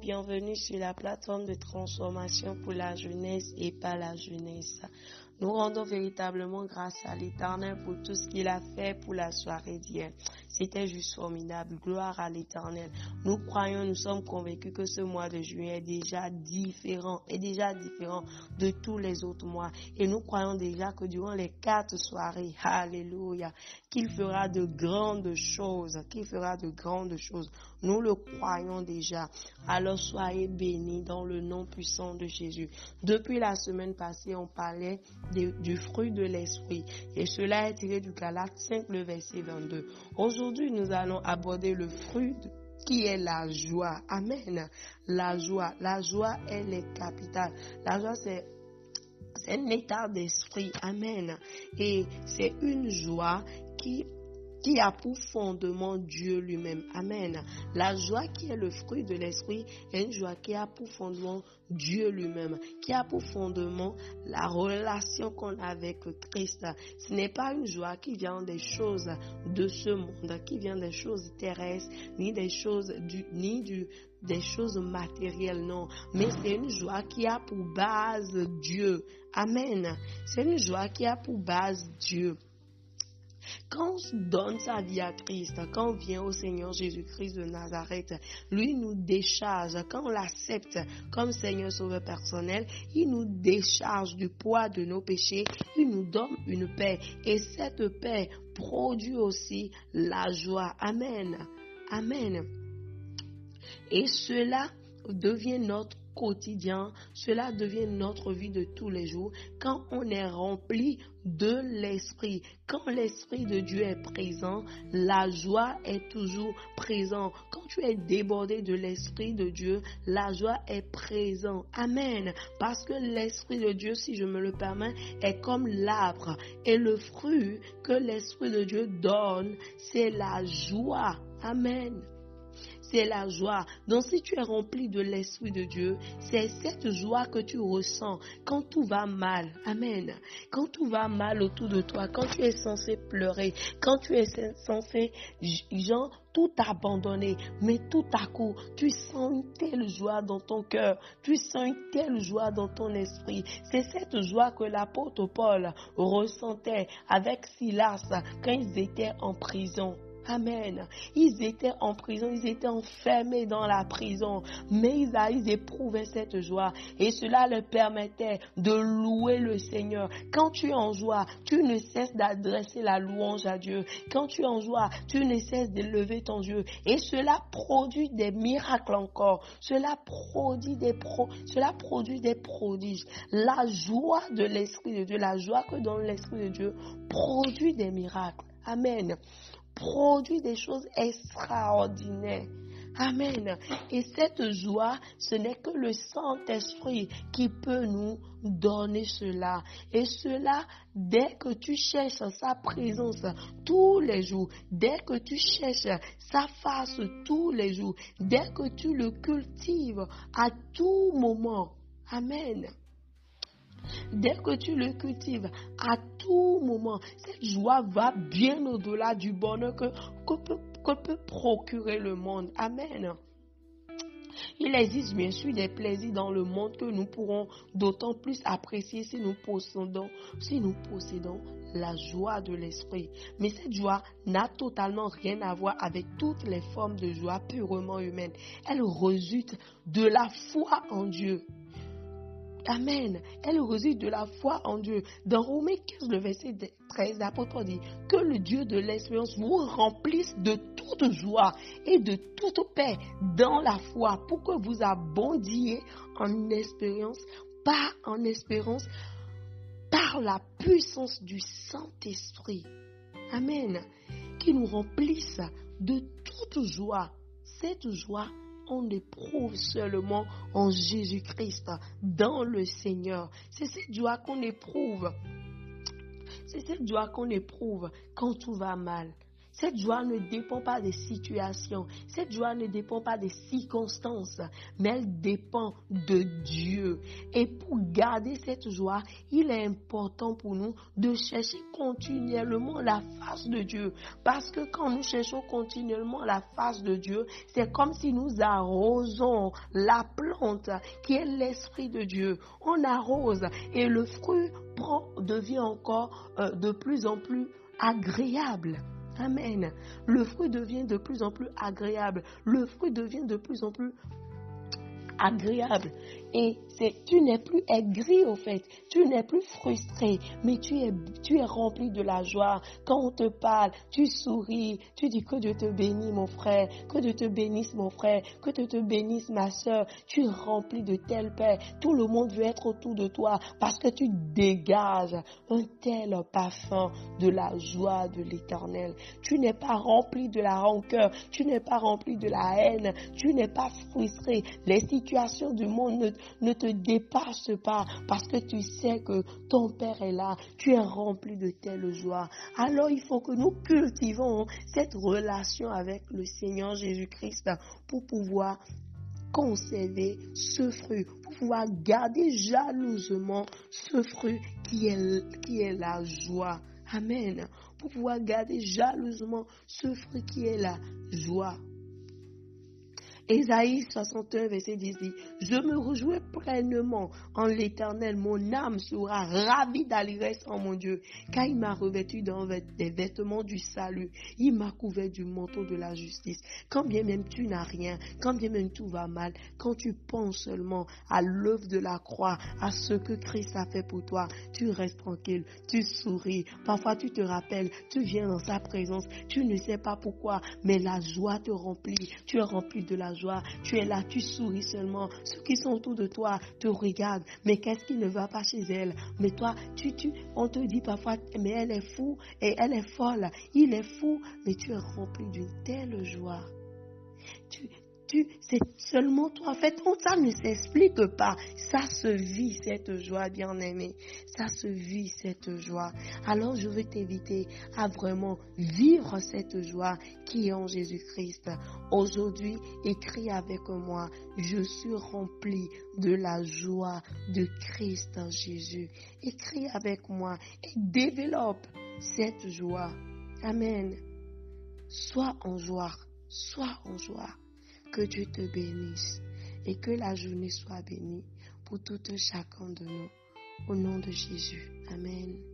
bienvenue sur la plateforme de transformation pour la jeunesse et pas la jeunesse. Nous rendons véritablement grâce à l'Éternel pour tout ce qu'il a fait pour la soirée d'hier. C'était juste formidable. Gloire à l'Éternel. Nous croyons, nous sommes convaincus que ce mois de juillet est déjà différent, est déjà différent de tous les autres mois. Et nous croyons déjà que durant les quatre soirées, Alléluia, qu'il fera de grandes choses, qu'il fera de grandes choses. Nous le croyons déjà. Alors soyez bénis dans le nom puissant de Jésus. Depuis la semaine passée, on parlait du fruit de l'esprit. Et cela est tiré du Galate 5, le verset 22. Aujourd'hui, nous allons aborder le fruit qui est la joie. Amen. La joie. La joie, elle est capitale. La joie, c'est c'est un état d'esprit. Amen. Et c'est une joie qui qui a pour fondement Dieu lui-même. Amen. La joie qui est le fruit de l'esprit est une joie qui a pour fondement Dieu lui-même, qui a pour fondement la relation qu'on a avec Christ. Ce n'est pas une joie qui vient des choses de ce monde, qui vient des choses terrestres, ni des choses du, ni du, des choses matérielles, non. Mais c'est une joie qui a pour base Dieu. Amen. C'est une joie qui a pour base Dieu. Quand on donne sa vie à Christ, quand on vient au Seigneur Jésus-Christ de Nazareth, lui nous décharge. Quand on l'accepte comme Seigneur Sauveur personnel, il nous décharge du poids de nos péchés. Il nous donne une paix. Et cette paix produit aussi la joie. Amen. Amen. Et cela devient notre quotidien, cela devient notre vie de tous les jours quand on est rempli de l'Esprit. Quand l'Esprit de Dieu est présent, la joie est toujours présente. Quand tu es débordé de l'Esprit de Dieu, la joie est présente. Amen. Parce que l'Esprit de Dieu, si je me le permets, est comme l'arbre. Et le fruit que l'Esprit de Dieu donne, c'est la joie. Amen c'est la joie. Donc si tu es rempli de l'Esprit de Dieu, c'est cette joie que tu ressens quand tout va mal. Amen. Quand tout va mal autour de toi, quand tu es censé pleurer, quand tu es censé, genre, tout abandonner, mais tout à coup, tu sens une telle joie dans ton cœur, tu sens une telle joie dans ton esprit. C'est cette joie que l'apôtre Paul ressentait avec Silas quand ils étaient en prison. Amen. Ils étaient en prison, ils étaient enfermés dans la prison, mais ils, éprouvaient cette joie et cela leur permettait de louer le Seigneur. Quand tu es en joie, tu ne cesses d'adresser la louange à Dieu. Quand tu es en joie, tu ne cesses d'élever ton Dieu et cela produit des miracles encore. Cela produit des cela produit des prodiges. La joie de l'esprit de Dieu, la joie que donne l'esprit de Dieu produit des miracles. Amen produit des choses extraordinaires. Amen. Et cette joie, ce n'est que le Saint-Esprit qui peut nous donner cela. Et cela, dès que tu cherches sa présence tous les jours, dès que tu cherches sa face tous les jours, dès que tu le cultives à tout moment. Amen. Dès que tu le cultives à tout moment, cette joie va bien au-delà du bonheur que, peut, procurer le monde. Amen. Il existe bien sûr des plaisirs dans le monde que nous pourrons d'autant plus apprécier si nous possédons, si nous possédons la joie de l'esprit. Mais cette joie n'a totalement rien à voir avec toutes les formes de joie purement humaines. Elle résulte de la foi en Dieu. Amen. Elle résulte de la foi en Dieu. Dans Romains 15, le verset 13, l'apôtre dit que le Dieu de l'espérance vous remplisse de toute joie et de toute paix dans la foi pour que vous abondiez en espérance, pas en espérance, par la puissance du Saint-Esprit. Amen. Qui nous remplisse de toute joie. Cette joie on éprouve seulement en Jésus-Christ, dans le Seigneur. C'est cette joie qu'on éprouve. C'est cette joie qu'on éprouve quand tout va mal. Cette joie ne dépend pas des situations. Cette joie ne dépend pas des circonstances, mais elle dépend de Dieu. Et pour garder cette joie, il est important pour nous de chercher continuellement la face de Dieu. Parce que quand nous cherchons continuellement la face de Dieu, c'est comme si nous arrosons la plante qui est l'Esprit de Dieu. On arrose et le fruit devient encore euh, de plus en plus agréable. Amen. Le fruit devient de plus en plus agréable. Le fruit devient de plus en plus agréable. Et tu n'es plus aigri au fait, tu n'es plus frustré, mais tu es, tu es rempli de la joie. Quand on te parle, tu souris, tu dis que Dieu te bénisse mon frère, que Dieu te bénisse mon frère, que Dieu te bénisse ma soeur. Tu es rempli de telle paix. Tout le monde veut être autour de toi parce que tu dégages un tel parfum de la joie de l'éternel. Tu n'es pas rempli de la rancœur, tu n'es pas rempli de la haine, tu n'es pas frustré. Les situations du monde ne, te dépasse pas parce que tu sais que ton Père est là, tu es rempli de telle joie. Alors il faut que nous cultivons cette relation avec le Seigneur Jésus-Christ pour pouvoir conserver ce fruit, pour pouvoir garder jalousement ce fruit qui est, qui est la joie. Amen. Pour pouvoir garder jalousement ce fruit qui est la joie. Ésaïe 61, verset 10 dit, Je me réjouis pleinement en l'éternel, mon âme sera ravie d'allégresse en mon Dieu, car il m'a revêtu dans des vêtements du salut, il m'a couvert du manteau de la justice. Quand bien même tu n'as rien, quand bien même tout va mal, quand tu penses seulement à l'œuvre de la croix, à ce que Christ a fait pour toi, tu restes tranquille, tu souris, parfois tu te rappelles, tu viens dans sa présence, tu ne sais pas pourquoi, mais la joie te remplit, tu es rempli de la joie tu es là, tu souris seulement. Ceux qui sont autour de toi te regardent. Mais qu'est-ce qui ne va pas chez elle? Mais toi, tu, tu, on te dit parfois, mais elle est fou et elle est folle. Il est fou, mais tu es rempli d'une telle joie. C'est seulement toi. En fait, ça ne s'explique pas. Ça se vit, cette joie, bien-aimé. Ça se vit, cette joie. Alors, je veux t'inviter à vraiment vivre cette joie qui est en Jésus-Christ. Aujourd'hui, écris avec moi. Je suis rempli de la joie de Christ en Jésus. Écris avec moi et développe cette joie. Amen. Sois en joie. Sois en joie. Que Dieu te bénisse et que la journée soit bénie pour tout chacun de nous. Au nom de Jésus. Amen.